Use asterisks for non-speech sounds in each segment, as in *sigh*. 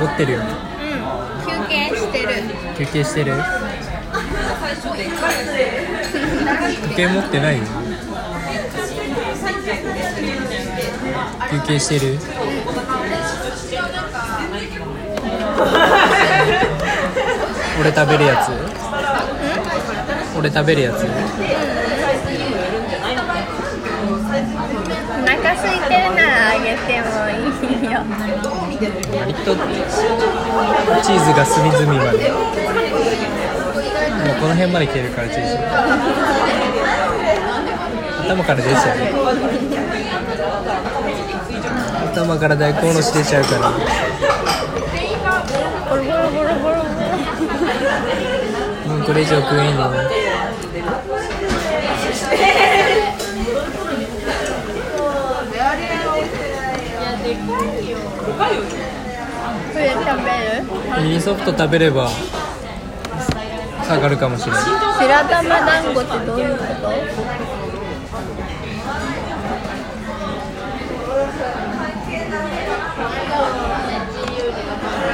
怒ってるようん休憩してる。休憩してる？時計持ってない？よ休憩してる？俺食べるやつ？俺食べるやつお腹空いてるならあげてもいいよ。割とチーズが隅々まで。もうこの辺まで来てるからチーズ。頭から出ちゃう。頭から大根おろし出ちゃうから。もうこれ以上食えんねこれ食べるミニソフト食べれば下がるかもしれない。白玉団子ってどういうこと？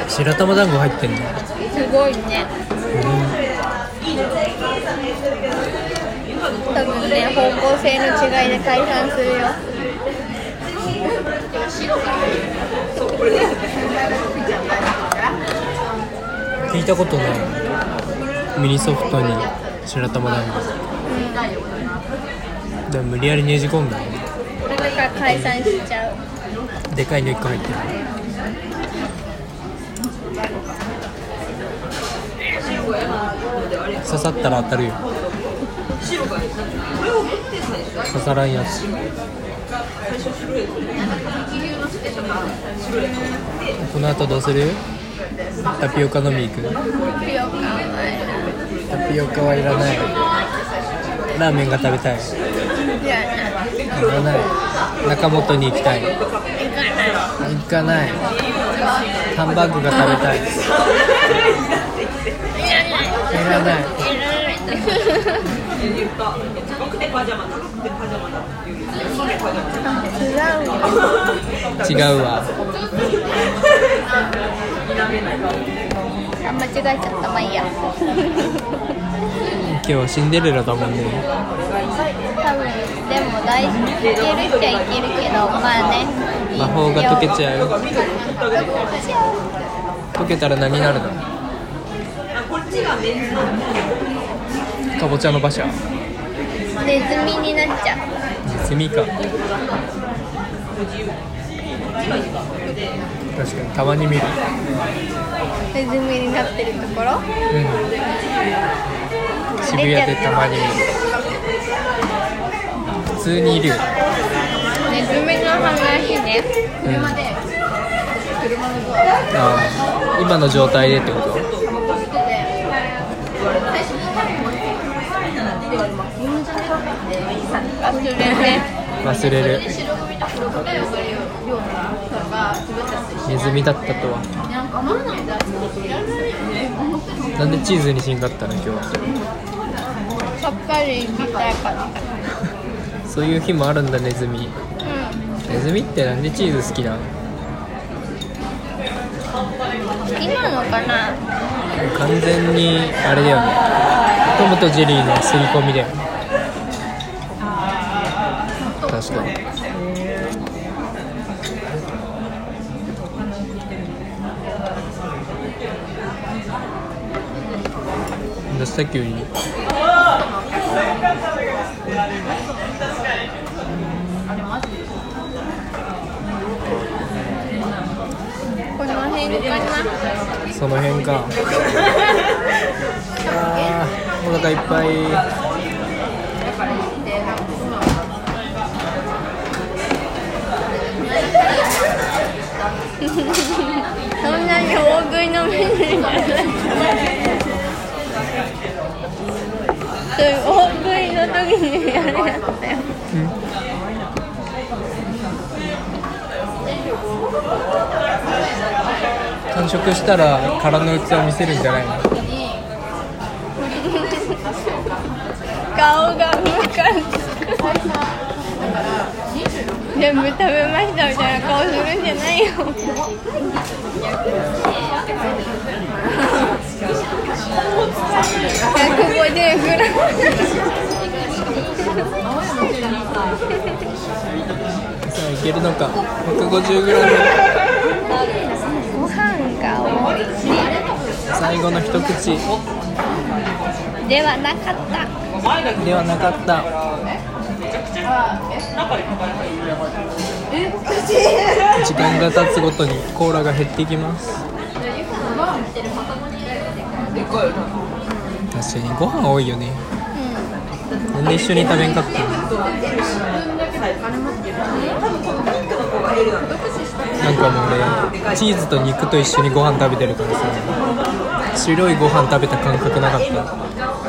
白玉団子入ってんの？すごいね。多分ね方向性の違いで解散するよ聞いたことない。ミニソフトに白玉団子。でも無理やりねじ込んだ。だから解散しちゃう。でかいの1個入ってる。刺さったら当たるよ。刺さらんやつ。この後どうする？タピオカ飲み行く？タピオカはいらない。ラーメンが食べたい。いらない。中本に行きたい。行かない。ハンバーグが食べたい。い。らない違うわ。あ間違えちゃったまあいいや。*laughs* 今日はシンデレラだもんね。多分でも大いけるっちゃいけるけどまあね。魔法が解けちゃう？溶けたら何になるの？かぼちゃの馬車。ネズミになっちゃう。ネズミか。確かにたまに見る。ネズミになってるところ？うん。渋谷でたまに見る。普通にいる。よネズミの話ね。うん。ああ今の状態でってこと？忘れて忘れる。ネズミだったとは。なんでチーズにしんかったの今日は。さっぱり行きたいから。そういう日もあるんだネズミ。うん。ネズミってなんでチーズ好きなの？好きなのかな？完全にあれだよねトムとジェリーの刷り込みだよね確かに。どうした急にこの辺かなその辺かお腹いっぱい。そんなに大食いのメニューじゃない大食いの時にやるやつだよ完食したら空の器を見せるんじゃないの？顔がムカつく全部食べましたみたいな顔する。んじゃないよ150グラさあいける。のか 150g ご飯が美味し最後の一口ではなかったではなかった。時間が経つごとにコーラが減っていきます。確かにご飯多いよね。なんで一緒に食べんかった。のなんかもう俺チーズと肉と一緒にご飯食べてるからさ白いご飯食べた感覚なかった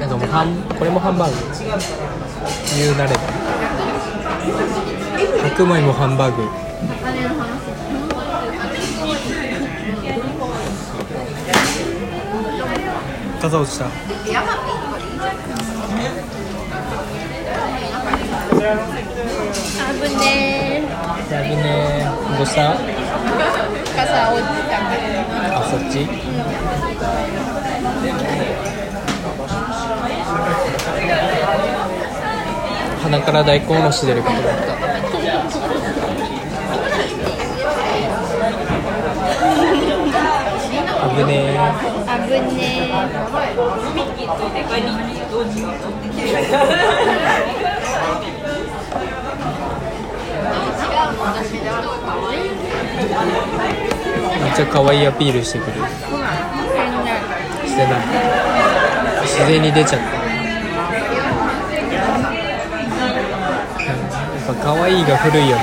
なんかもうハンこれもハンバーグ。言うなれば。白米もハンバーグ。傘落ちた？危ねやるねどうした？ー傘落ちたあそっち？鼻から大根おろし出ることだった。危ねえ。危ねめっちゃ可愛いアピールしてくる。ーしてない。自然に出ちゃったやっぱ可愛いが古いよね。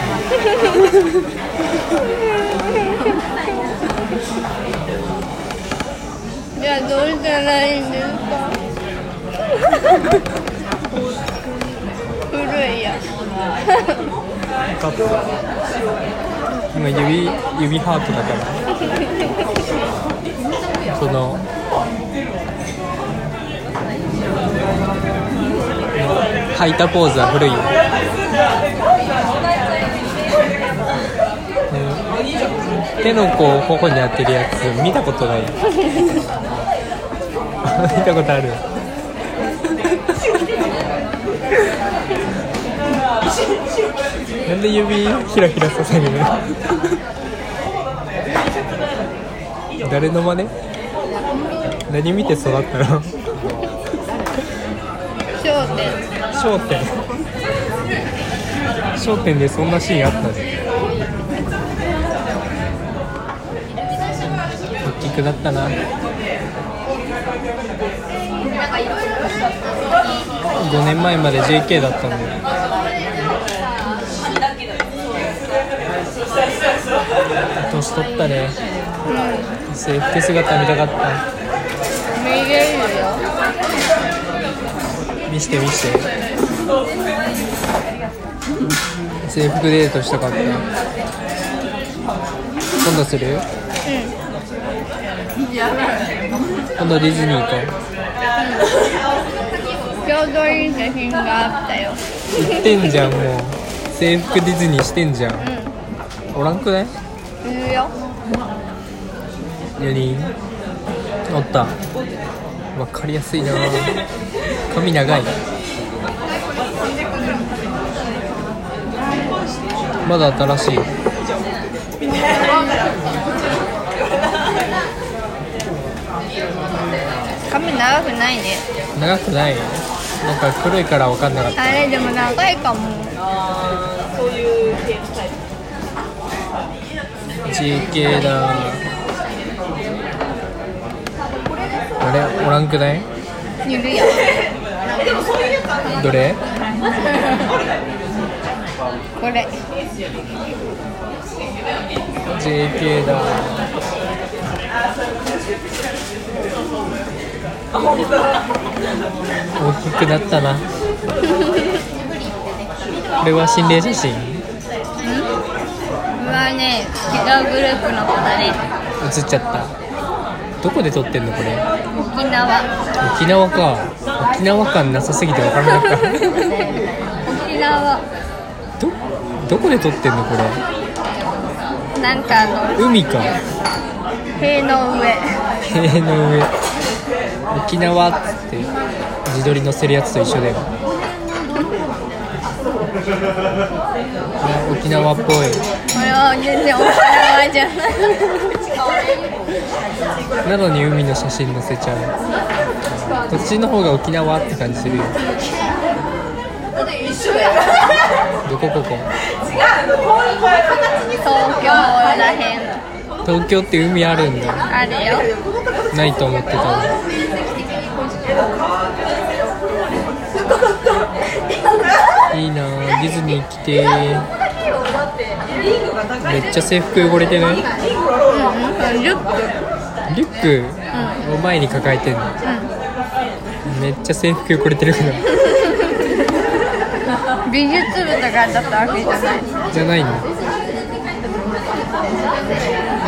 じゃあどうしたらいいんですか？古いや。分かった。今指指ハートだから。その吐いたポーズは古いよ、うん手のこう頬に当てるやつ見たことない。*laughs* 見たことある。なんで指ひらひらさせるの？誰の真似？何見て育ったの？焦点商店。商店でそんなシーンあったね大きくなったな。5年前まで JK だったんだよ年取ったね。制服姿見たかった。見れるよ見して。見して制服デートしたかった。今度する？今度ディズニー行こう。ちょうどいい写真があったよ行ってんじゃんもう。制服ディズニーしてんじゃん。おらんくない？いるよ。4人おった。わかりやすいな。髪長い。まだ新しい髪長くないね。長くない？なんか黒いから分かんなかった。あれでも長いかも。GK だ。あれおらんくない？いるよ。どれ？これ。JK だ大きくなったな。これは心霊写真？これはね違うグループの子だね。写っちゃった。どこで撮ってんのこれ？沖縄。沖縄か。沖縄感なさすぎて分からなかった。*laughs* 沖縄。どこで撮ってんのこれ？なんかあの海か。塀の上。塀の上沖縄っつって自撮り載せるやつと一緒だよ。あ沖縄っぽい。これは全然沖縄じゃない。なのに海の写真載せちゃう。こっちの方が沖縄って感じするよ。どこここ？東京らへん。東京って海あるんだ。あるよ。ないと思ってた。わ *laughs* いいなあディズニー来て。めっちゃ制服汚れてない？うんうんリュック。リュックを前に抱えてんの。めっちゃ制服汚れてるから美術部とかだったわけじゃない？じゃないの？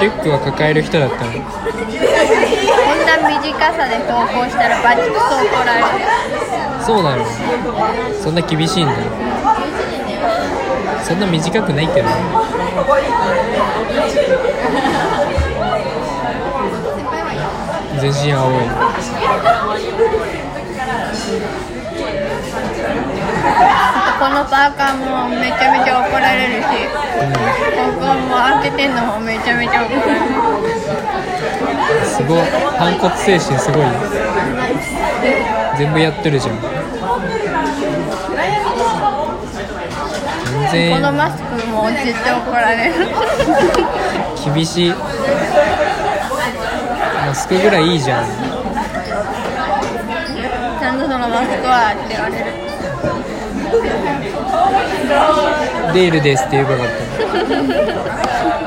リュックは抱える人だったの？な短さで投稿したらバチクソ怒られる。そうなの。そんな厳しいんだ。そんな短くないけどね。全身青い。このパーカーもめちゃめちゃ怒られるし。ここも開けてんのもめちゃめちゃ怒られるすごい。反骨精神すごい。よ全部やってるじゃん。全この然マスクも絶対怒られる。厳しい。マスクぐらいいいじゃん。ちゃんとそのマスクはって言われる。デールですって言えばよかった